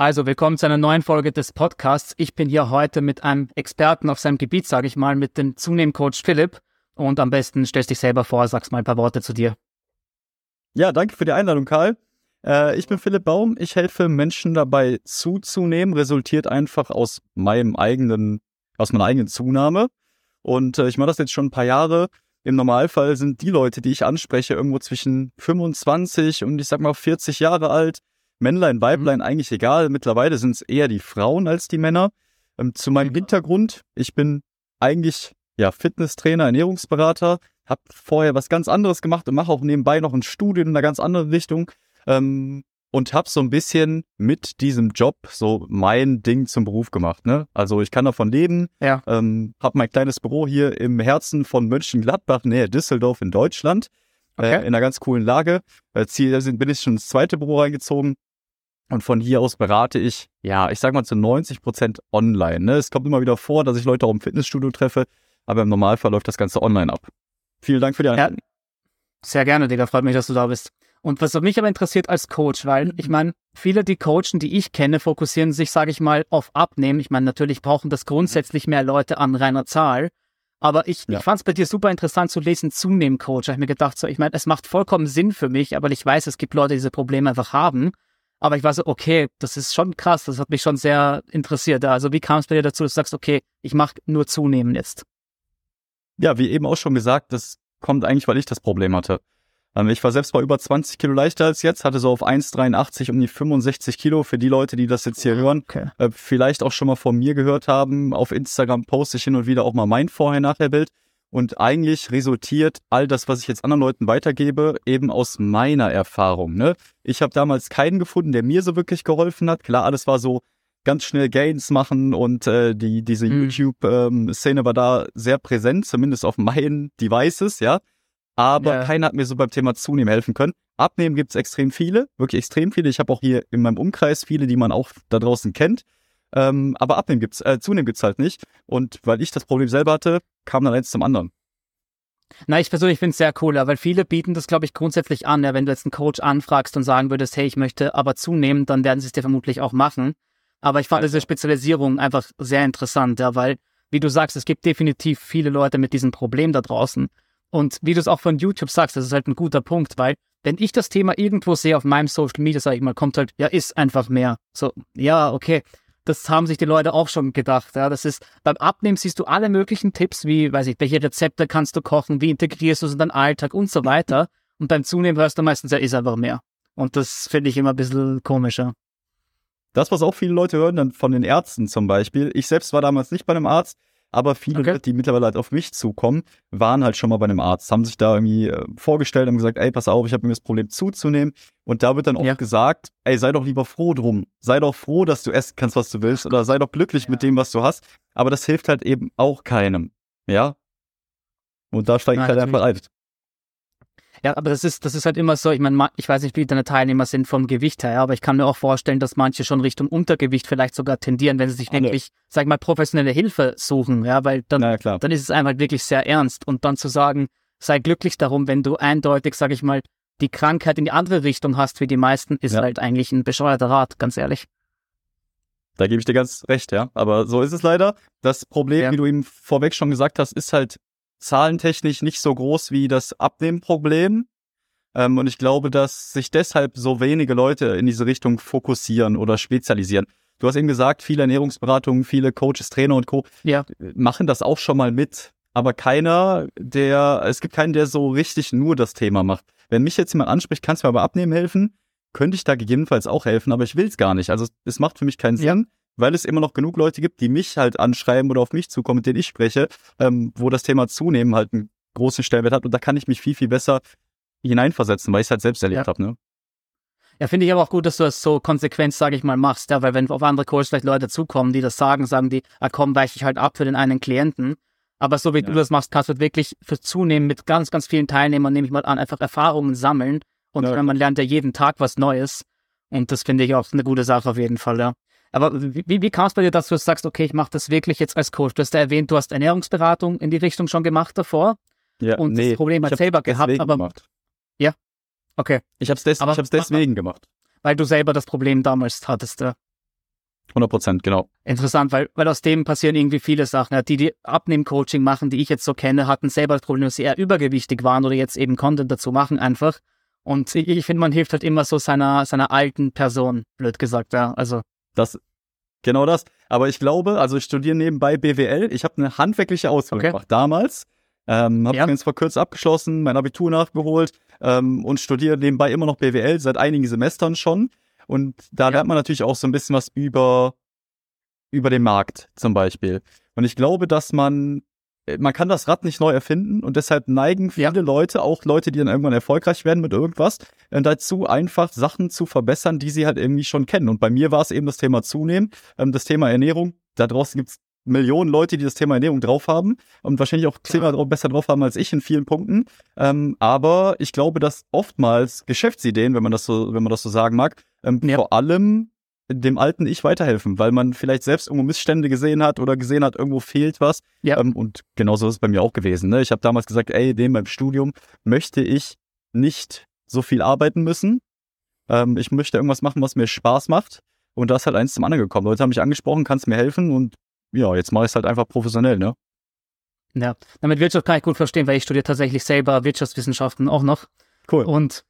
Also, willkommen zu einer neuen Folge des Podcasts. Ich bin hier heute mit einem Experten auf seinem Gebiet, sage ich mal, mit dem Zunehmcoach Philipp. Und am besten stellst dich selber vor, sagst mal ein paar Worte zu dir. Ja, danke für die Einladung, Karl. Äh, ich bin Philipp Baum. Ich helfe Menschen dabei zuzunehmen. Resultiert einfach aus meinem eigenen, aus meiner eigenen Zunahme. Und äh, ich mache das jetzt schon ein paar Jahre. Im Normalfall sind die Leute, die ich anspreche, irgendwo zwischen 25 und ich sag mal 40 Jahre alt. Männlein, Weiblein, mhm. eigentlich egal. Mittlerweile sind es eher die Frauen als die Männer. Ähm, zu meinem Hintergrund, ich bin eigentlich ja Fitnesstrainer, Ernährungsberater, habe vorher was ganz anderes gemacht und mache auch nebenbei noch ein Studium in einer ganz anderen Richtung ähm, und habe so ein bisschen mit diesem Job so mein Ding zum Beruf gemacht. Ne? Also ich kann davon leben, ja. ähm, habe mein kleines Büro hier im Herzen von Mönchengladbach, nähe Düsseldorf in Deutschland, äh, okay. äh, in einer ganz coolen Lage. Äh, Ziel, bin ich schon ins zweite Büro reingezogen und von hier aus berate ich, ja, ich sag mal zu 90 Prozent online. Ne? Es kommt immer wieder vor, dass ich Leute auch im Fitnessstudio treffe, aber im Normalfall läuft das Ganze online ab. Vielen Dank für die Einladung. Ja, sehr gerne, Digga. Freut mich, dass du da bist. Und was mich aber interessiert als Coach, weil ich meine, viele die Coachen, die ich kenne, fokussieren sich, sage ich mal, auf Abnehmen. Ich meine, natürlich brauchen das grundsätzlich mehr Leute an reiner Zahl. Aber ich, ja. ich fand es bei dir super interessant zu lesen, zunehmen Coach. Da habe ich mir gedacht, so, ich meine, es macht vollkommen Sinn für mich, aber ich weiß, es gibt Leute, die diese Probleme einfach haben. Aber ich war so, okay, das ist schon krass, das hat mich schon sehr interessiert. Also wie kam es bei dir dazu, dass du sagst, okay, ich mache nur zunehmen jetzt? Ja, wie eben auch schon gesagt, das kommt eigentlich, weil ich das Problem hatte. Ähm, ich war selbst mal über 20 Kilo leichter als jetzt, hatte so auf 1,83 um die 65 Kilo. Für die Leute, die das jetzt hier hören, okay. äh, vielleicht auch schon mal von mir gehört haben. Auf Instagram poste ich hin und wieder auch mal mein Vorher-Nachher-Bild. Und eigentlich resultiert all das, was ich jetzt anderen Leuten weitergebe, eben aus meiner Erfahrung. Ne? Ich habe damals keinen gefunden, der mir so wirklich geholfen hat. Klar, alles war so ganz schnell Gains machen und äh, die diese mhm. YouTube-Szene ähm, war da sehr präsent, zumindest auf meinen Devices, ja. Aber ja. keiner hat mir so beim Thema Zunehmen helfen können. Abnehmen gibt's extrem viele, wirklich extrem viele. Ich habe auch hier in meinem Umkreis viele, die man auch da draußen kennt. Ähm, aber abnehmen gibt's, äh, zunehmen gibt's halt nicht. Und weil ich das Problem selber hatte, kam dann eins zum anderen. Na, ich persönlich finde es sehr cool, weil viele bieten das, glaube ich, grundsätzlich an. Ja, wenn du jetzt einen Coach anfragst und sagen würdest, hey, ich möchte aber zunehmen, dann werden sie es dir vermutlich auch machen. Aber ich fand diese Spezialisierung einfach sehr interessant, ja, weil, wie du sagst, es gibt definitiv viele Leute mit diesem Problem da draußen. Und wie du es auch von YouTube sagst, das ist halt ein guter Punkt, weil wenn ich das Thema irgendwo sehe auf meinem Social Media, sage ich mal, kommt halt, ja, ist einfach mehr. So, ja, okay das haben sich die Leute auch schon gedacht. Ja, das ist beim Abnehmen siehst du alle möglichen Tipps, wie weiß ich, welche Rezepte kannst du kochen, wie integrierst du es in deinen Alltag und so weiter. Und beim Zunehmen hörst du meistens, ja, ist einfach mehr. Und das finde ich immer ein bisschen komischer. Das, was auch viele Leute hören, dann von den Ärzten zum Beispiel. Ich selbst war damals nicht bei einem Arzt, aber viele okay. Leute, die mittlerweile halt auf mich zukommen, waren halt schon mal bei einem Arzt, haben sich da irgendwie äh, vorgestellt, haben gesagt, ey, pass auf, ich habe mir das Problem zuzunehmen. Und da wird dann oft ja. gesagt, ey, sei doch lieber froh drum. Sei doch froh, dass du essen kannst, was du willst, oder sei doch glücklich ja. mit dem, was du hast. Aber das hilft halt eben auch keinem. Ja? Und da steige ich halt einfach ein. Ja, aber das ist, das ist halt immer so, ich meine, ich weiß nicht, wie deine Teilnehmer sind vom Gewicht her, aber ich kann mir auch vorstellen, dass manche schon Richtung Untergewicht vielleicht sogar tendieren, wenn sie sich wirklich, sag ich mal, professionelle Hilfe suchen, ja, weil dann, ja, dann ist es einfach wirklich sehr ernst und dann zu sagen, sei glücklich darum, wenn du eindeutig, sag ich mal, die Krankheit in die andere Richtung hast wie die meisten, ist ja. halt eigentlich ein bescheuerter Rat, ganz ehrlich. Da gebe ich dir ganz recht, ja. Aber so ist es leider. Das Problem, ja. wie du eben vorweg schon gesagt hast, ist halt zahlentechnisch nicht so groß wie das Abnehmproblem. Ähm, und ich glaube, dass sich deshalb so wenige Leute in diese Richtung fokussieren oder spezialisieren. Du hast eben gesagt, viele Ernährungsberatungen, viele Coaches, Trainer und Co. Ja. machen das auch schon mal mit. Aber keiner, der, es gibt keinen, der so richtig nur das Thema macht. Wenn mich jetzt jemand anspricht, kannst du mir aber abnehmen helfen, könnte ich da gegebenenfalls auch helfen, aber ich will es gar nicht. Also es macht für mich keinen Sinn. Ja weil es immer noch genug Leute gibt, die mich halt anschreiben oder auf mich zukommen, mit denen ich spreche, ähm, wo das Thema Zunehmen halt einen großen Stellenwert hat. Und da kann ich mich viel, viel besser hineinversetzen, weil ich es halt selbst erlebt ja. habe. Ne? Ja, finde ich aber auch gut, dass du das so konsequent, sage ich mal, machst, ja, weil wenn auf andere Calls vielleicht Leute zukommen, die das sagen, sagen die, ah komm, weiche ich halt ab für den einen Klienten. Aber so wie ja. du das machst, kannst du wirklich für Zunehmen mit ganz, ganz vielen Teilnehmern, nehme ich mal an, einfach Erfahrungen sammeln. Und ja. man lernt ja jeden Tag was Neues. Und das finde ich auch eine gute Sache auf jeden Fall, ja. Aber wie, wie kam es bei dir, dass du sagst, okay, ich mache das wirklich jetzt als Coach? Du hast ja erwähnt, du hast Ernährungsberatung in die Richtung schon gemacht davor. Ja, und nee, das Problem halt selber gehabt, aber. Gemacht. Ja. Okay. Ich habe es des, deswegen gemacht. Weil du selber das Problem damals hattest, ja. 100 Prozent, genau. Interessant, weil, weil aus dem passieren irgendwie viele Sachen. Ja, die, die Abnehmen-Coaching machen, die ich jetzt so kenne, hatten selber das Problem, dass sie eher übergewichtig waren oder jetzt eben Content dazu machen einfach. Und ich, ich finde, man hilft halt immer so seiner, seiner alten Person, blöd gesagt, ja. Also. Das, genau das. Aber ich glaube, also ich studiere nebenbei BWL. Ich habe eine handwerkliche Ausbildung okay. gemacht damals. Ähm, habe ja. jetzt vor kurzem abgeschlossen, mein Abitur nachgeholt ähm, und studiere nebenbei immer noch BWL seit einigen Semestern schon. Und da ja. lernt man natürlich auch so ein bisschen was über, über den Markt zum Beispiel. Und ich glaube, dass man, man kann das Rad nicht neu erfinden und deshalb neigen viele ja. Leute, auch Leute, die dann irgendwann erfolgreich werden mit irgendwas, äh, dazu einfach Sachen zu verbessern, die sie halt irgendwie schon kennen. Und bei mir war es eben das Thema Zunehmen, ähm, das Thema Ernährung. Da draußen gibt's Millionen Leute, die das Thema Ernährung drauf haben und wahrscheinlich auch zehnmal besser drauf haben als ich in vielen Punkten. Ähm, aber ich glaube, dass oftmals Geschäftsideen, wenn man das so, wenn man das so sagen mag, ähm, ja. vor allem dem alten Ich weiterhelfen, weil man vielleicht selbst irgendwo Missstände gesehen hat oder gesehen hat, irgendwo fehlt was. Ja. Ähm, und genauso ist es bei mir auch gewesen. Ne? Ich habe damals gesagt, ey, dem beim Studium möchte ich nicht so viel arbeiten müssen. Ähm, ich möchte irgendwas machen, was mir Spaß macht. Und da ist halt eins zum anderen gekommen. Leute haben mich angesprochen, kannst mir helfen und ja, jetzt mache ich es halt einfach professionell, ne? Ja, damit Wirtschaft kann ich gut verstehen, weil ich studiere tatsächlich selber Wirtschaftswissenschaften auch noch. Cool. Und,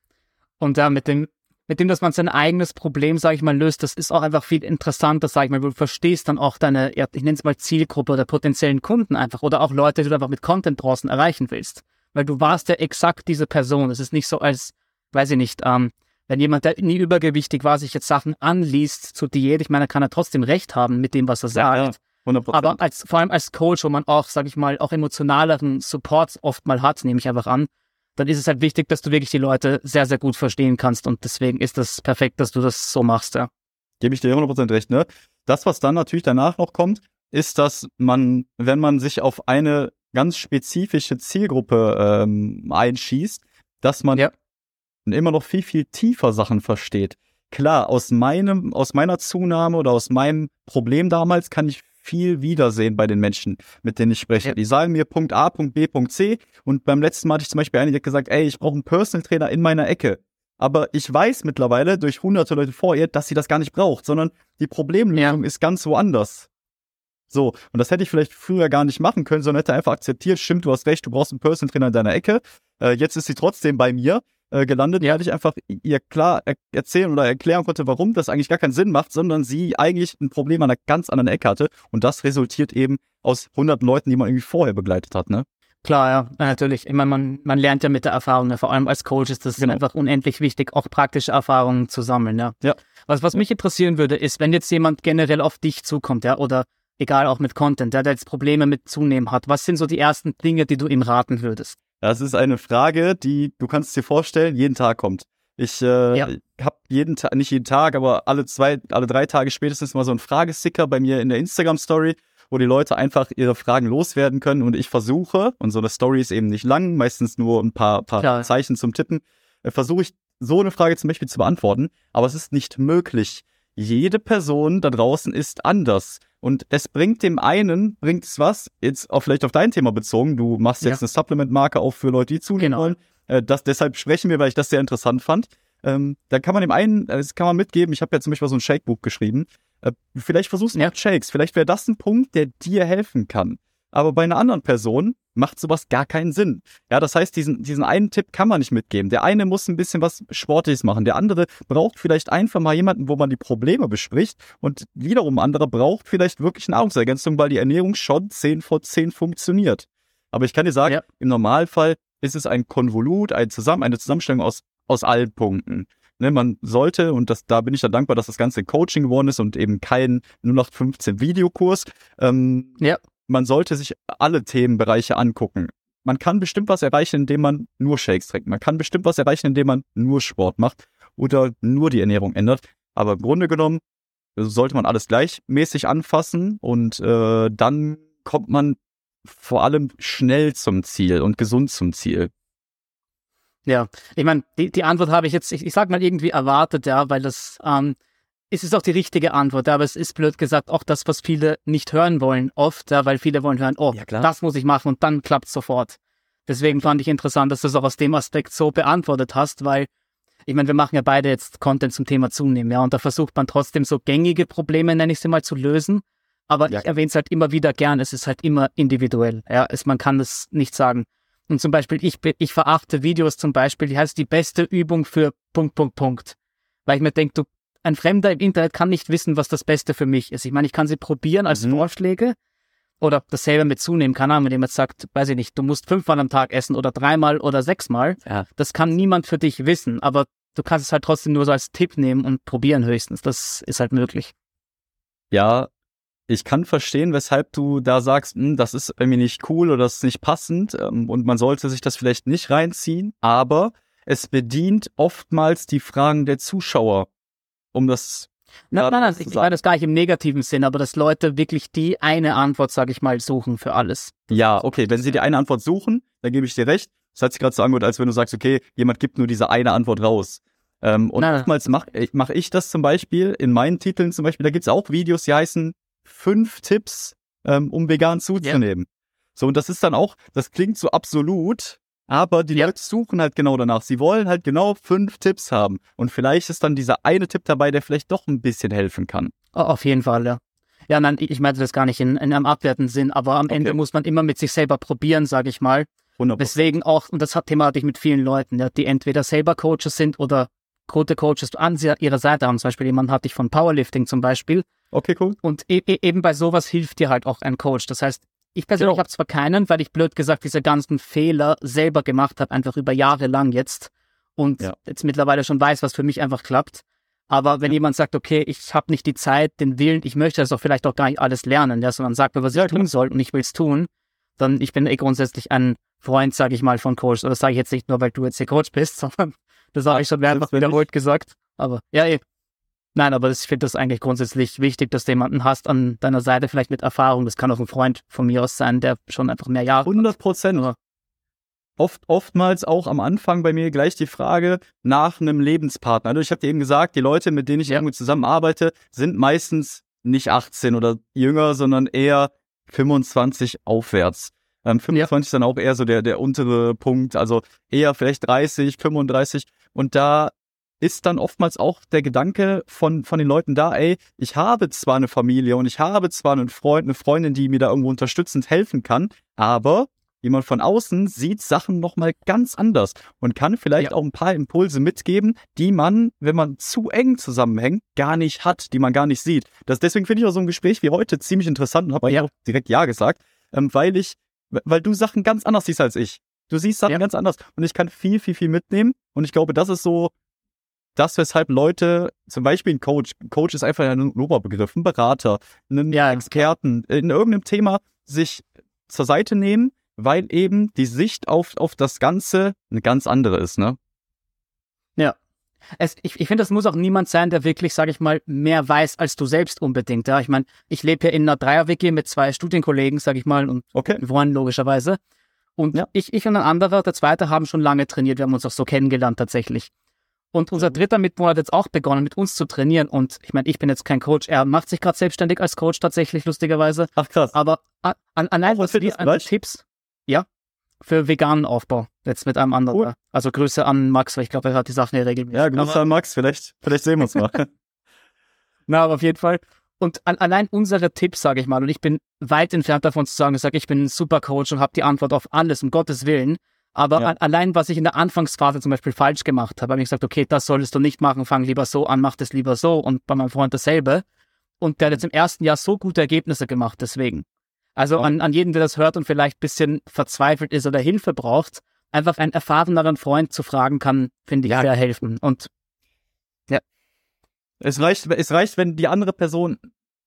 und da mit dem, mit dem, dass man sein eigenes Problem, sage ich mal, löst, das ist auch einfach viel interessanter, sage ich mal. Du verstehst dann auch deine, ich nenne es mal Zielgruppe oder potenziellen Kunden einfach oder auch Leute, die du einfach mit Content draußen erreichen willst. Weil du warst ja exakt diese Person. Es ist nicht so als, weiß ich nicht, ähm, wenn jemand, der nie übergewichtig war, sich jetzt Sachen anliest zur Diät, ich meine, kann er trotzdem recht haben mit dem, was er sagt. Ja, 100%. Aber als, vor allem als Coach, wo man auch, sag ich mal, auch emotionaleren Support oft mal hat, nehme ich einfach an, dann ist es halt wichtig, dass du wirklich die Leute sehr, sehr gut verstehen kannst und deswegen ist das perfekt, dass du das so machst, ja. Gebe ich dir 100% recht, ne? Das, was dann natürlich danach noch kommt, ist, dass man, wenn man sich auf eine ganz spezifische Zielgruppe ähm, einschießt, dass man ja. immer noch viel, viel tiefer Sachen versteht. Klar, aus meinem, aus meiner Zunahme oder aus meinem Problem damals kann ich viel Wiedersehen bei den Menschen, mit denen ich spreche. Die sagen mir Punkt A, Punkt B, Punkt C. Und beim letzten Mal hatte ich zum Beispiel eine, die hat gesagt, ey, ich brauche einen Personal Trainer in meiner Ecke. Aber ich weiß mittlerweile durch hunderte Leute vor ihr, dass sie das gar nicht braucht, sondern die Problemlösung ja. ist ganz woanders. So, und das hätte ich vielleicht früher gar nicht machen können, sondern hätte einfach akzeptiert, stimmt, du hast recht, du brauchst einen Personal Trainer in deiner Ecke. Äh, jetzt ist sie trotzdem bei mir äh, gelandet, ja. ich einfach ihr klar er erzählen oder erklären konnte, warum das eigentlich gar keinen Sinn macht, sondern sie eigentlich ein Problem an einer ganz anderen Ecke hatte. Und das resultiert eben aus hunderten Leuten, die man irgendwie vorher begleitet hat, ne? Klar, ja, natürlich. Ich meine, man, man lernt ja mit der Erfahrung, vor allem als Coach ist das genau. einfach unendlich wichtig, auch praktische Erfahrungen zu sammeln, ja. ja. Was, was mich interessieren würde, ist, wenn jetzt jemand generell auf dich zukommt, ja, oder egal auch mit Content, der, der jetzt Probleme mit Zunehmen hat, was sind so die ersten Dinge, die du ihm raten würdest? Das ist eine Frage, die du kannst dir vorstellen, jeden Tag kommt. Ich äh, ja. habe jeden Tag, nicht jeden Tag, aber alle zwei, alle drei Tage spätestens mal so ein Fragesticker bei mir in der Instagram-Story, wo die Leute einfach ihre Fragen loswerden können und ich versuche, und so eine Story ist eben nicht lang, meistens nur ein paar, paar Zeichen zum Tippen, äh, versuche ich so eine Frage zum Beispiel zu beantworten, aber es ist nicht möglich. Jede Person da draußen ist anders. Und es bringt dem einen, bringt es was, jetzt auch vielleicht auf dein Thema bezogen, du machst jetzt ja. eine Supplement-Marke auch für Leute, die zunehmen genau. wollen. Äh, das, deshalb sprechen wir, weil ich das sehr interessant fand. Ähm, da kann man dem einen, das kann man mitgeben, ich habe ja zum Beispiel so ein Shake-Buch geschrieben. Äh, vielleicht versuchst du ja. Shakes, vielleicht wäre das ein Punkt, der dir helfen kann. Aber bei einer anderen Person macht sowas gar keinen Sinn. Ja, das heißt, diesen, diesen einen Tipp kann man nicht mitgeben. Der eine muss ein bisschen was Sportliches machen. Der andere braucht vielleicht einfach mal jemanden, wo man die Probleme bespricht. Und wiederum andere braucht vielleicht wirklich Nahrungsergänzung, weil die Ernährung schon 10 vor 10 funktioniert. Aber ich kann dir sagen, ja. im Normalfall ist es ein Konvolut, ein Zusammen, eine Zusammenstellung aus, aus allen Punkten. Ne, man sollte, und das, da bin ich ja dankbar, dass das Ganze Coaching geworden ist und eben kein 0815 Videokurs. Ähm, ja man sollte sich alle Themenbereiche angucken. Man kann bestimmt was erreichen, indem man nur Shakes trinkt. Man kann bestimmt was erreichen, indem man nur Sport macht oder nur die Ernährung ändert. Aber im Grunde genommen sollte man alles gleichmäßig anfassen und äh, dann kommt man vor allem schnell zum Ziel und gesund zum Ziel. Ja, ich meine, die, die Antwort habe ich jetzt, ich, ich sag mal irgendwie erwartet, ja, weil das ähm, es ist auch die richtige Antwort, aber es ist blöd gesagt auch das, was viele nicht hören wollen, oft, ja, weil viele wollen hören, oh, ja, das muss ich machen und dann klappt sofort. Deswegen fand ich interessant, dass du es auch aus dem Aspekt so beantwortet hast, weil ich meine, wir machen ja beide jetzt Content zum Thema Zunehmen, ja, und da versucht man trotzdem so gängige Probleme, nenne ich sie mal, zu lösen. Aber ja. ich erwähne es halt immer wieder gern, es ist halt immer individuell. Ja, es, man kann das nicht sagen. Und zum Beispiel, ich, ich verachte Videos zum Beispiel, die heißt die beste Übung für Punkt, Punkt, Punkt. Weil ich mir denke, du, ein Fremder im Internet kann nicht wissen, was das Beste für mich ist. Ich meine, ich kann sie probieren als mhm. Vorschläge oder dasselbe mit zunehmen, keine Ahnung, wenn jemand sagt, weiß ich nicht, du musst fünfmal am Tag essen oder dreimal oder sechsmal. Ja. Das kann niemand für dich wissen, aber du kannst es halt trotzdem nur so als Tipp nehmen und probieren höchstens. Das ist halt möglich. Ja, ich kann verstehen, weshalb du da sagst, hm, das ist irgendwie nicht cool oder das ist nicht passend ähm, und man sollte sich das vielleicht nicht reinziehen, aber es bedient oftmals die Fragen der Zuschauer, um das Nein, nein, nein, ich meine das gar nicht im negativen Sinn, aber dass Leute wirklich die eine Antwort, sage ich mal, suchen für alles. Ja, okay, wenn sie die eine Antwort suchen, dann gebe ich dir recht. Das hat sich gerade so angehört, als wenn du sagst, okay, jemand gibt nur diese eine Antwort raus. Ähm, und nein, oftmals mache mach ich das zum Beispiel in meinen Titeln zum Beispiel, da gibt's auch Videos, die heißen fünf Tipps, ähm, um vegan zuzunehmen. Yeah. So, und das ist dann auch, das klingt so absolut, aber die ja. Leute suchen halt genau danach. Sie wollen halt genau fünf Tipps haben. Und vielleicht ist dann dieser eine Tipp dabei, der vielleicht doch ein bisschen helfen kann. Oh, auf jeden Fall, ja. Ja, nein, ich meinte das gar nicht in, in einem abwertenden Sinn, aber am okay. Ende muss man immer mit sich selber probieren, sage ich mal. 100%. Deswegen auch, und das hat Thema hatte ich mit vielen Leuten, ja, die entweder selber Coaches sind oder gute Coaches an ihrer Seite haben. Zum Beispiel jemand hatte ich von Powerlifting zum Beispiel. Okay, cool. Und e e eben bei sowas hilft dir halt auch ein Coach. Das heißt, ich persönlich genau. habe zwar keinen, weil ich blöd gesagt diese ganzen Fehler selber gemacht habe, einfach über Jahre lang jetzt und ja. jetzt mittlerweile schon weiß, was für mich einfach klappt. Aber wenn ja. jemand sagt, okay, ich habe nicht die Zeit, den Willen, ich möchte das auch vielleicht auch gar nicht alles lernen, ja, sondern sagt mir, was ich tun soll und ich will es tun, dann ich bin eh grundsätzlich ein Freund, sage ich mal, von Coach. Oder das sage ich jetzt nicht nur, weil du jetzt hier Coach bist, sondern das habe ich schon mehrfach wiederholt gesagt. Aber ja, eh. Nein, aber ich finde das eigentlich grundsätzlich wichtig, dass du jemanden hast an deiner Seite, vielleicht mit Erfahrung. Das kann auch ein Freund von mir aus sein, der schon einfach mehr Jahre. 100 Prozent. Oft, oftmals auch am Anfang bei mir gleich die Frage nach einem Lebenspartner. Also ich habe dir eben gesagt, die Leute, mit denen ich ja. irgendwie zusammenarbeite, sind meistens nicht 18 oder jünger, sondern eher 25 aufwärts. Ähm, 25 ja. ist dann auch eher so der, der untere Punkt, also eher vielleicht 30, 35. Und da ist dann oftmals auch der Gedanke von, von den Leuten da, ey, ich habe zwar eine Familie und ich habe zwar einen Freund, eine Freundin, die mir da irgendwo unterstützend helfen kann, aber jemand von außen sieht Sachen nochmal ganz anders und kann vielleicht ja. auch ein paar Impulse mitgeben, die man, wenn man zu eng zusammenhängt, gar nicht hat, die man gar nicht sieht. Das, deswegen finde ich auch so ein Gespräch wie heute ziemlich interessant und habe ja auch direkt Ja gesagt, ähm, weil ich, weil du Sachen ganz anders siehst als ich. Du siehst Sachen ja. ganz anders und ich kann viel, viel, viel mitnehmen und ich glaube, das ist so das, weshalb Leute, zum Beispiel ein Coach, ein Coach ist einfach ein Oberbegriff, ein Berater, einen ja, Experten in irgendeinem Thema sich zur Seite nehmen, weil eben die Sicht auf, auf das Ganze eine ganz andere ist, ne? Ja. Es, ich ich finde, das muss auch niemand sein, der wirklich, sage ich mal, mehr weiß als du selbst unbedingt. Ja, ich meine, ich lebe hier in einer Dreier-WG mit zwei Studienkollegen, sage ich mal, und okay. Freunden logischerweise. Und ja. ich, ich und ein anderer, der zweite, haben schon lange trainiert. Wir haben uns auch so kennengelernt tatsächlich. Und unser dritter Mitbewohner hat jetzt auch begonnen, mit uns zu trainieren. Und ich meine, ich bin jetzt kein Coach. Er macht sich gerade selbstständig als Coach tatsächlich, lustigerweise. Ach krass. Aber an, allein was wir an Tipps, ja, für veganen Aufbau. Jetzt mit einem anderen. Cool. Also Grüße an Max, weil ich glaube, er hört die Sachen ja regelmäßig. Ja, Grüße aber, an Max. Vielleicht, vielleicht sehen wir uns mal. Na, aber auf jeden Fall. Und an, allein unsere Tipps, sage ich mal, und ich bin weit entfernt davon zu sagen, ich sage, ich bin ein super Coach und habe die Antwort auf alles, um Gottes Willen. Aber ja. allein, was ich in der Anfangsphase zum Beispiel falsch gemacht habe, habe ich gesagt, okay, das solltest du nicht machen, fang lieber so an, mach das lieber so. Und bei meinem Freund dasselbe. Und der hat jetzt im ersten Jahr so gute Ergebnisse gemacht, deswegen. Also an, an jeden, der das hört und vielleicht bisschen verzweifelt ist oder Hilfe braucht, einfach einen erfahreneren Freund zu fragen kann, finde ich ja. sehr helfen. Und ja. Es reicht, es reicht, wenn die andere Person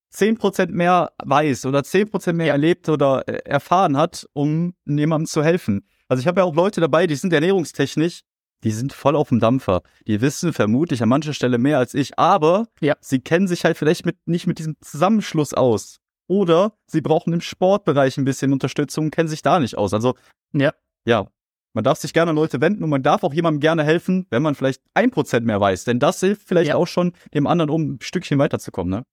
zehn Prozent mehr weiß oder zehn Prozent mehr erlebt oder äh, erfahren hat, um jemandem zu helfen. Also ich habe ja auch Leute dabei, die sind ernährungstechnisch, die sind voll auf dem Dampfer. Die wissen vermutlich an mancher Stelle mehr als ich, aber ja. sie kennen sich halt vielleicht mit, nicht mit diesem Zusammenschluss aus. Oder sie brauchen im Sportbereich ein bisschen Unterstützung, kennen sich da nicht aus. Also, ja. Ja. Man darf sich gerne an Leute wenden und man darf auch jemandem gerne helfen, wenn man vielleicht ein Prozent mehr weiß. Denn das hilft vielleicht ja. auch schon dem anderen, um ein Stückchen weiterzukommen, ne?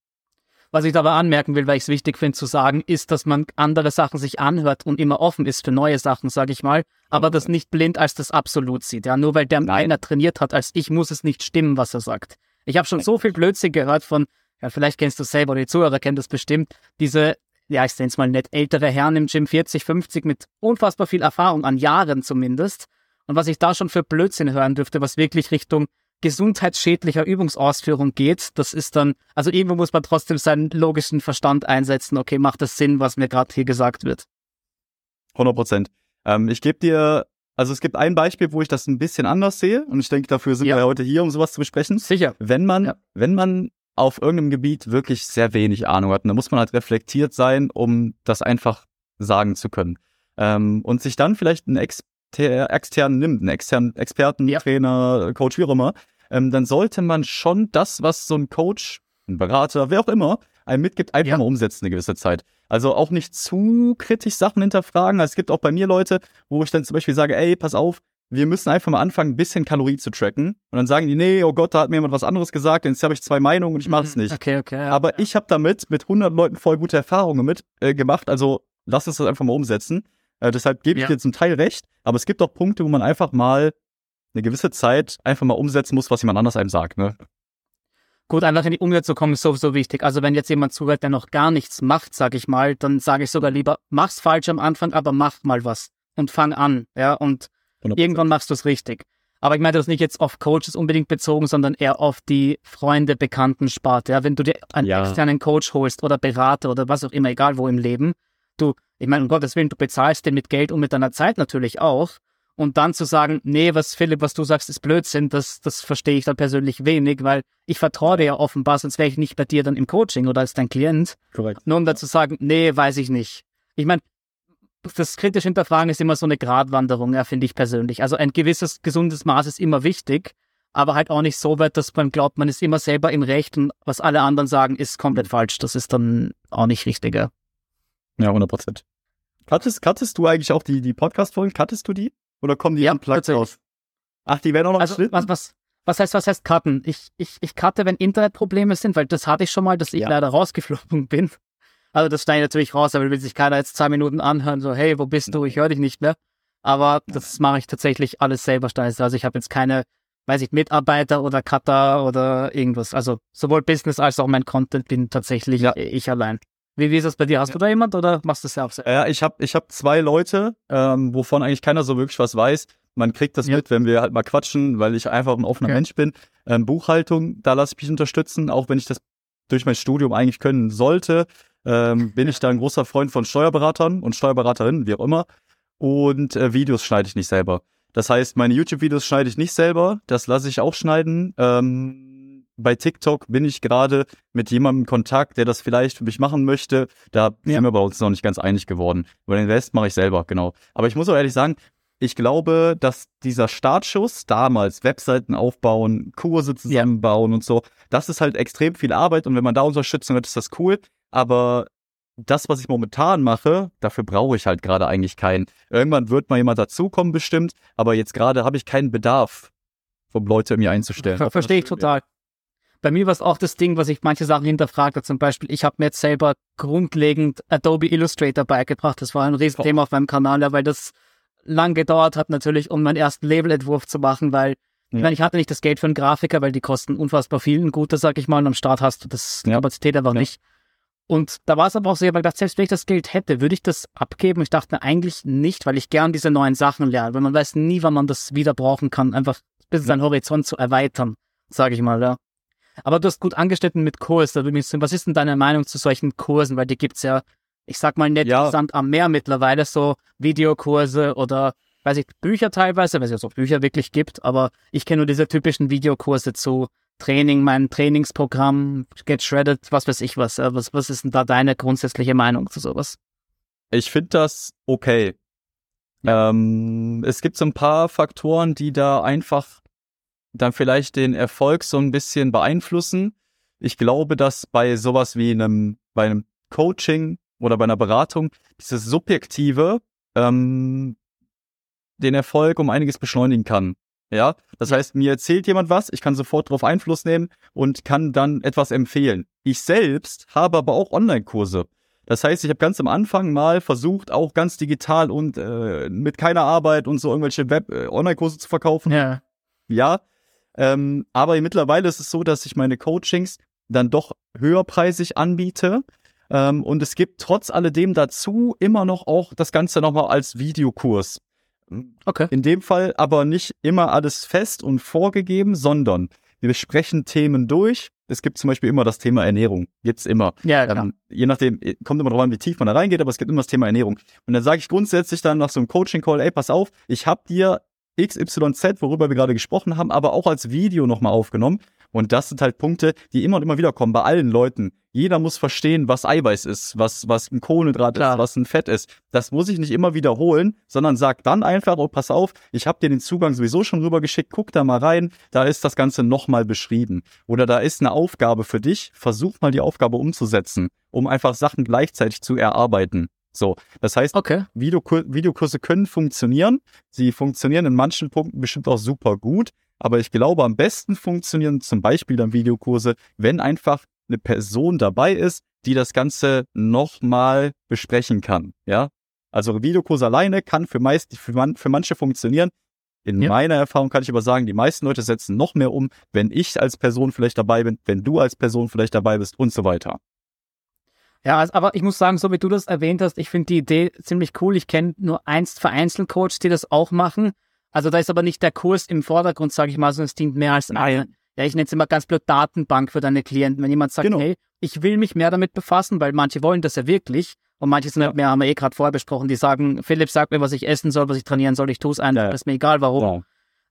Was ich aber anmerken will, weil ich es wichtig finde zu sagen, ist, dass man andere Sachen sich anhört und immer offen ist für neue Sachen, sage ich mal, aber das nicht blind als das Absolut sieht. Ja, nur weil der Nein. einer trainiert hat als ich, muss es nicht stimmen, was er sagt. Ich habe schon so viel Blödsinn gehört von, ja, vielleicht kennst du es selber, oder die Zuhörer kennen das bestimmt, diese, ja, ich nenne es mal nett, ältere Herren im Gym 40, 50 mit unfassbar viel Erfahrung, an Jahren zumindest. Und was ich da schon für Blödsinn hören dürfte, was wirklich Richtung gesundheitsschädlicher Übungsausführung geht, das ist dann, also irgendwo muss man trotzdem seinen logischen Verstand einsetzen, okay, macht das Sinn, was mir gerade hier gesagt wird? 100 Prozent. Ähm, ich gebe dir, also es gibt ein Beispiel, wo ich das ein bisschen anders sehe und ich denke, dafür sind ja. wir heute hier, um sowas zu besprechen. Sicher. Wenn man, ja. wenn man auf irgendeinem Gebiet wirklich sehr wenig Ahnung hat, dann muss man halt reflektiert sein, um das einfach sagen zu können. Ähm, und sich dann vielleicht einen Ex extern nimmt, einen externen Experten, ja. Trainer, Coach, wie auch immer, ähm, dann sollte man schon das, was so ein Coach, ein Berater, wer auch immer, einem mitgibt, einfach ja. mal umsetzen eine gewisse Zeit. Also auch nicht zu kritisch Sachen hinterfragen. Also es gibt auch bei mir Leute, wo ich dann zum Beispiel sage, ey, pass auf, wir müssen einfach mal anfangen, ein bisschen Kalorie zu tracken. Und dann sagen die, nee, oh Gott, da hat mir jemand was anderes gesagt, jetzt habe ich zwei Meinungen und ich mache es mhm. nicht. Okay, okay. Ja, Aber ja. ich habe damit mit 100 Leuten voll gute Erfahrungen mit äh, gemacht. Also lass uns das einfach mal umsetzen. Äh, deshalb gebe ich ja. dir zum Teil recht. Aber es gibt auch Punkte, wo man einfach mal eine gewisse Zeit einfach mal umsetzen muss, was jemand anders einem sagt. Ne? Gut, einfach in die Umsetzung kommen ist sowieso wichtig. Also wenn jetzt jemand zuhört, der noch gar nichts macht, sag ich mal, dann sage ich sogar lieber, mach's falsch am Anfang, aber mach mal was und fang an, ja, und 100%. irgendwann machst du es richtig. Aber ich meine das nicht jetzt auf Coaches unbedingt bezogen, sondern eher auf die Freunde, Bekannten Sparte. Ja, wenn du dir einen ja. externen Coach holst oder Berater oder was auch immer, egal wo im Leben, du, ich meine, um Gottes Willen, du bezahlst den mit Geld und mit deiner Zeit natürlich auch. Und dann zu sagen, nee, was Philipp, was du sagst, ist Blödsinn, das, das verstehe ich dann persönlich wenig, weil ich vertraue dir ja offenbar, sonst wäre ich nicht bei dir dann im Coaching oder als dein Klient. Korrekt. Nur um dann zu sagen, nee, weiß ich nicht. Ich meine, das kritisch hinterfragen ist immer so eine Gratwanderung, ja, finde ich persönlich. Also ein gewisses gesundes Maß ist immer wichtig, aber halt auch nicht so weit, dass man glaubt, man ist immer selber im Recht und was alle anderen sagen, ist komplett falsch. Das ist dann auch nicht richtiger. Ja, 100 Prozent. Kattest, kattest du eigentlich auch die, die Podcast-Folgen? Kattest du die? Oder kommen die ja, unplugged raus? Ach, die werden auch noch also, was, was, was heißt, was heißt cutten? Ich, ich, ich cutte, wenn Internetprobleme sind, weil das hatte ich schon mal, dass ich ja. leider rausgeflogen bin. Also das schneide ich natürlich raus, aber will sich keiner jetzt zwei Minuten anhören, so, hey, wo bist du? Ich höre dich nicht mehr. Aber das mache ich tatsächlich alles selber Also ich habe jetzt keine, weiß ich, Mitarbeiter oder Cutter oder irgendwas. Also sowohl Business als auch mein Content bin tatsächlich ja. ich allein. Wie, wie ist das bei dir? Hast ja. du da jemand oder machst du es selbst? Ja, ich habe ich hab zwei Leute, ähm, wovon eigentlich keiner so wirklich was weiß. Man kriegt das ja. mit, wenn wir halt mal quatschen, weil ich einfach ein offener okay. Mensch bin. Ähm, Buchhaltung, da lasse ich mich unterstützen, auch wenn ich das durch mein Studium eigentlich können sollte. Ähm, bin ich da ein großer Freund von Steuerberatern und Steuerberaterinnen, wie auch immer. Und äh, Videos schneide ich nicht selber. Das heißt, meine YouTube-Videos schneide ich nicht selber, das lasse ich auch schneiden. Ähm, bei TikTok bin ich gerade mit jemandem in Kontakt, der das vielleicht für mich machen möchte. Da ja. sind wir bei uns noch nicht ganz einig geworden. Über den Rest mache ich selber, genau. Aber ich muss auch ehrlich sagen, ich glaube, dass dieser Startschuss damals, Webseiten aufbauen, Kurse zusammenbauen ja. und so, das ist halt extrem viel Arbeit und wenn man da Unterstützung hat, ist das cool. Aber das, was ich momentan mache, dafür brauche ich halt gerade eigentlich keinen. Irgendwann wird mal jemand dazukommen, bestimmt, aber jetzt gerade habe ich keinen Bedarf, um Leute mir einzustellen. Ver Verstehe ich total bei mir war es auch das Ding, was ich manche Sachen hinterfragte. Zum Beispiel, ich habe mir jetzt selber grundlegend Adobe Illustrator beigebracht. Das war ein Riesenthema auf meinem Kanal, ja, weil das lang gedauert hat natürlich, um meinen ersten Labelentwurf zu machen, weil ja. ich, meine, ich hatte nicht das Geld für einen Grafiker, weil die kosten unfassbar viel. Ein guter, sag ich mal, und am Start hast du das ja. Kapazität einfach ja. nicht. Und da war es aber auch so, ich habe gedacht, selbst wenn ich das Geld hätte, würde ich das abgeben? Ich dachte eigentlich nicht, weil ich gern diese neuen Sachen lerne, weil man weiß nie, wann man das wieder brauchen kann, einfach ein bisschen seinen Horizont zu erweitern, sage ich mal, ja. Aber du hast gut angeschnitten mit Kurs. Da was ist denn deine Meinung zu solchen Kursen? Weil die gibt's ja, ich sag mal, nicht ja. Sand am Meer mittlerweile, so Videokurse oder weiß ich, Bücher teilweise, weil es ja so Bücher wirklich gibt, aber ich kenne nur diese typischen Videokurse zu Training, mein Trainingsprogramm, Get Shredded, was weiß ich was. Was, was ist denn da deine grundsätzliche Meinung zu sowas? Ich finde das okay. Ähm, es gibt so ein paar Faktoren, die da einfach dann vielleicht den Erfolg so ein bisschen beeinflussen. Ich glaube, dass bei sowas wie einem, bei einem Coaching oder bei einer Beratung dieses Subjektive ähm, den Erfolg um einiges beschleunigen kann. Ja, das heißt, mir erzählt jemand was, ich kann sofort darauf Einfluss nehmen und kann dann etwas empfehlen. Ich selbst habe aber auch Online-Kurse. Das heißt, ich habe ganz am Anfang mal versucht, auch ganz digital und äh, mit keiner Arbeit und so irgendwelche Web-Online-Kurse äh, zu verkaufen. Ja. Ja. Ähm, aber mittlerweile ist es so, dass ich meine Coachings dann doch höherpreisig anbiete. Ähm, und es gibt trotz alledem dazu immer noch auch das Ganze nochmal als Videokurs. Okay. In dem Fall aber nicht immer alles fest und vorgegeben, sondern wir besprechen Themen durch. Es gibt zum Beispiel immer das Thema Ernährung. Gibt's immer. Ja, klar. Ähm, je nachdem, äh, kommt immer drauf an, wie tief man da reingeht, aber es gibt immer das Thema Ernährung. Und dann sage ich grundsätzlich dann nach so einem Coaching-Call, ey, pass auf, ich habe dir XYZ, worüber wir gerade gesprochen haben, aber auch als Video nochmal aufgenommen. Und das sind halt Punkte, die immer und immer wieder kommen bei allen Leuten. Jeder muss verstehen, was Eiweiß ist, was, was ein Kohlenhydrat Klar. ist, was ein Fett ist. Das muss ich nicht immer wiederholen, sondern sag dann einfach, oh, pass auf, ich habe dir den Zugang sowieso schon rübergeschickt, guck da mal rein, da ist das Ganze nochmal beschrieben. Oder da ist eine Aufgabe für dich, versuch mal die Aufgabe umzusetzen, um einfach Sachen gleichzeitig zu erarbeiten. So, das heißt, okay. Videokur Videokurse können funktionieren. Sie funktionieren in manchen Punkten bestimmt auch super gut. Aber ich glaube, am besten funktionieren zum Beispiel dann Videokurse, wenn einfach eine Person dabei ist, die das Ganze nochmal besprechen kann. Ja, also Videokurs alleine kann für meist, für, man, für manche funktionieren. In ja. meiner Erfahrung kann ich aber sagen, die meisten Leute setzen noch mehr um, wenn ich als Person vielleicht dabei bin, wenn du als Person vielleicht dabei bist und so weiter. Ja, also, aber ich muss sagen, so wie du das erwähnt hast, ich finde die Idee ziemlich cool. Ich kenne nur eins vereinzelt Coaches, die das auch machen. Also da ist aber nicht der Kurs im Vordergrund, sage ich mal, sondern es dient mehr als eine, ja, ich nenne es immer ganz blöd Datenbank für deine Klienten. Wenn jemand sagt, genau. hey, ich will mich mehr damit befassen, weil manche wollen das ja wirklich und manche sind ja. mehr, haben wir eh gerade vorher besprochen, die sagen, Philipp, sag mir, was ich essen soll, was ich trainieren soll, ich tue es einfach, ja. ist mir egal warum. Ja.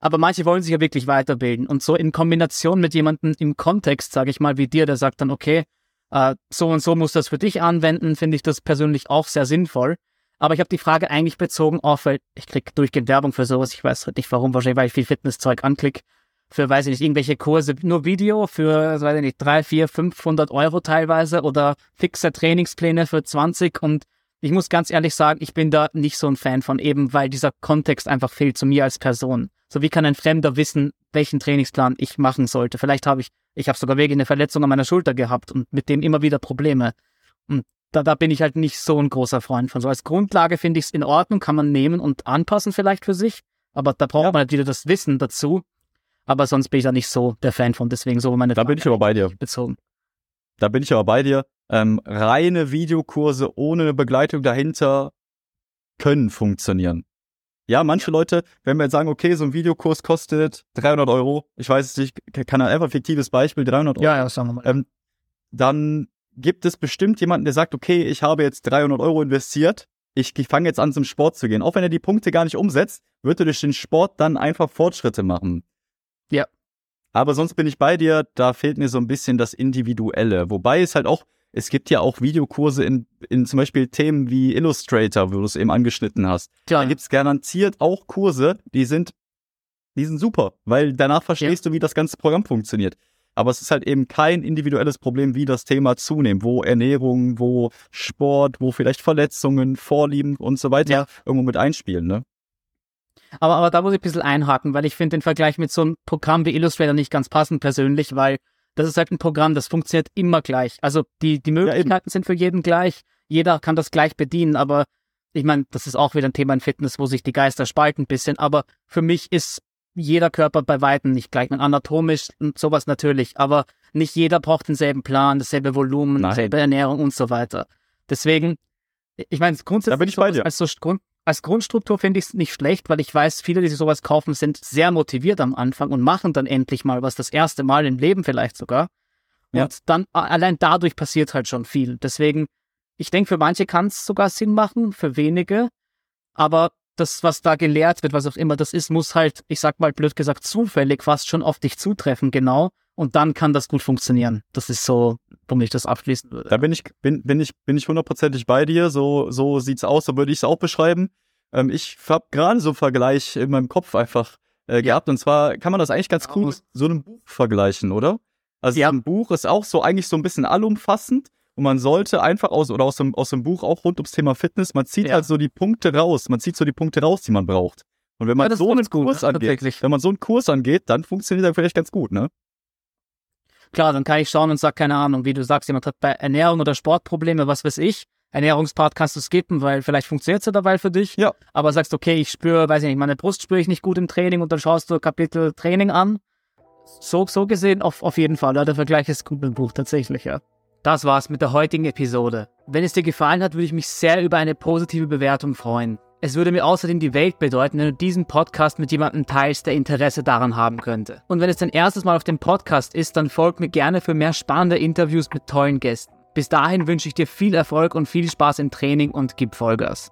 Aber manche wollen sich ja wirklich weiterbilden und so in Kombination mit jemandem im Kontext, sage ich mal, wie dir, der sagt dann, okay, äh, so und so muss das für dich anwenden, finde ich das persönlich auch sehr sinnvoll. Aber ich habe die Frage eigentlich bezogen auf, weil ich krieg durchgehend Werbung für sowas. Ich weiß nicht warum, wahrscheinlich weil ich viel Fitnesszeug anklick. Für, weiß ich nicht, irgendwelche Kurse, nur Video für, weiß ich nicht, drei, vier, 500 Euro teilweise oder fixe Trainingspläne für 20 und ich muss ganz ehrlich sagen, ich bin da nicht so ein Fan von eben, weil dieser Kontext einfach fehlt zu mir als Person. So wie kann ein Fremder wissen, welchen Trainingsplan ich machen sollte? Vielleicht habe ich, ich habe sogar wegen eine Verletzung an meiner Schulter gehabt und mit dem immer wieder Probleme. Und da, da bin ich halt nicht so ein großer Freund von. So als Grundlage finde ich es in Ordnung, kann man nehmen und anpassen vielleicht für sich. Aber da braucht ja. man halt wieder das Wissen dazu. Aber sonst bin ich da nicht so der Fan von. Deswegen so meine Da Frage bin ich aber bei dir. Bezogen. Da bin ich aber bei dir. Ähm, reine Videokurse ohne eine Begleitung dahinter können funktionieren. Ja, manche Leute, wenn wir jetzt sagen, okay, so ein Videokurs kostet 300 Euro, ich weiß es nicht, kann ein einfach fiktives Beispiel, 300 Euro. Ja, ja, sagen wir mal. Ähm, dann gibt es bestimmt jemanden, der sagt, okay, ich habe jetzt 300 Euro investiert, ich fange jetzt an zum Sport zu gehen. Auch wenn er die Punkte gar nicht umsetzt, wird er durch den Sport dann einfach Fortschritte machen. Ja. Aber sonst bin ich bei dir, da fehlt mir so ein bisschen das Individuelle. Wobei es halt auch, es gibt ja auch Videokurse in, in zum Beispiel Themen wie Illustrator, wo du es eben angeschnitten hast. Klar. Da gibt es garantiert auch Kurse, die sind, die sind super, weil danach verstehst ja. du, wie das ganze Programm funktioniert. Aber es ist halt eben kein individuelles Problem, wie das Thema zunimmt, wo Ernährung, wo Sport, wo vielleicht Verletzungen, Vorlieben und so weiter ja. irgendwo mit einspielen, ne? Aber, aber da muss ich ein bisschen einhaken, weil ich finde den Vergleich mit so einem Programm wie Illustrator nicht ganz passend persönlich, weil das ist halt ein Programm, das funktioniert immer gleich. Also die, die Möglichkeiten ja, sind für jeden gleich. Jeder kann das gleich bedienen, aber ich meine, das ist auch wieder ein Thema in Fitness, wo sich die Geister spalten ein bisschen. Aber für mich ist jeder Körper bei Weitem nicht gleich. Man anatomisch und sowas natürlich, aber nicht jeder braucht denselben Plan, dasselbe Volumen, Nein. dieselbe Ernährung und so weiter. Deswegen, ich meine, grundsätzlich da bin ich bei dir. Als, so Grund, als Grundstruktur finde ich es nicht schlecht, weil ich weiß, viele, die sich sowas kaufen, sind sehr motiviert am Anfang und machen dann endlich mal was, das erste Mal im Leben vielleicht sogar. Ja. Und dann allein dadurch passiert halt schon viel. Deswegen, ich denke, für manche kann es sogar Sinn machen, für wenige. Aber das, was da gelehrt wird, was auch immer das ist, muss halt, ich sag mal blöd gesagt, zufällig fast schon auf dich zutreffen, genau. Und dann kann das gut funktionieren. Das ist so, womit ich das abschließen würde. Da bin ich, bin, bin ich, bin ich hundertprozentig bei dir. So, so sieht's aus, so würde ich es auch beschreiben. Ähm, ich habe gerade so einen Vergleich in meinem Kopf einfach äh, gehabt. Und zwar kann man das eigentlich ganz cool mit so einem Buch vergleichen, oder? Also ja. ein Buch ist auch so eigentlich so ein bisschen allumfassend und man sollte einfach aus, oder aus dem, aus dem Buch auch rund ums Thema Fitness, man zieht ja. halt so die Punkte raus. Man zieht so die Punkte raus, die man braucht. Und wenn man Ja, so einen gut, Kurs angeht, wenn man so einen Kurs angeht, dann funktioniert er vielleicht ganz gut, ne? Klar, dann kann ich schauen und sag, keine Ahnung, wie du sagst, jemand hat bei Ernährung oder Sportprobleme, was weiß ich. Ernährungspart kannst du skippen, weil vielleicht funktioniert es ja dabei für dich. Ja. Aber sagst, okay, ich spüre, weiß ich nicht, meine Brust spüre ich nicht gut im Training und dann schaust du Kapitel Training an. So, so gesehen, auf, auf jeden Fall. Ja, der Vergleich ist gut mit dem Buch, tatsächlich, ja. Das war's mit der heutigen Episode. Wenn es dir gefallen hat, würde ich mich sehr über eine positive Bewertung freuen. Es würde mir außerdem die Welt bedeuten, wenn du diesen Podcast mit jemandem teilst, der Interesse daran haben könnte. Und wenn es dein erstes Mal auf dem Podcast ist, dann folg mir gerne für mehr spannende Interviews mit tollen Gästen. Bis dahin wünsche ich dir viel Erfolg und viel Spaß im Training und gib Vollgas.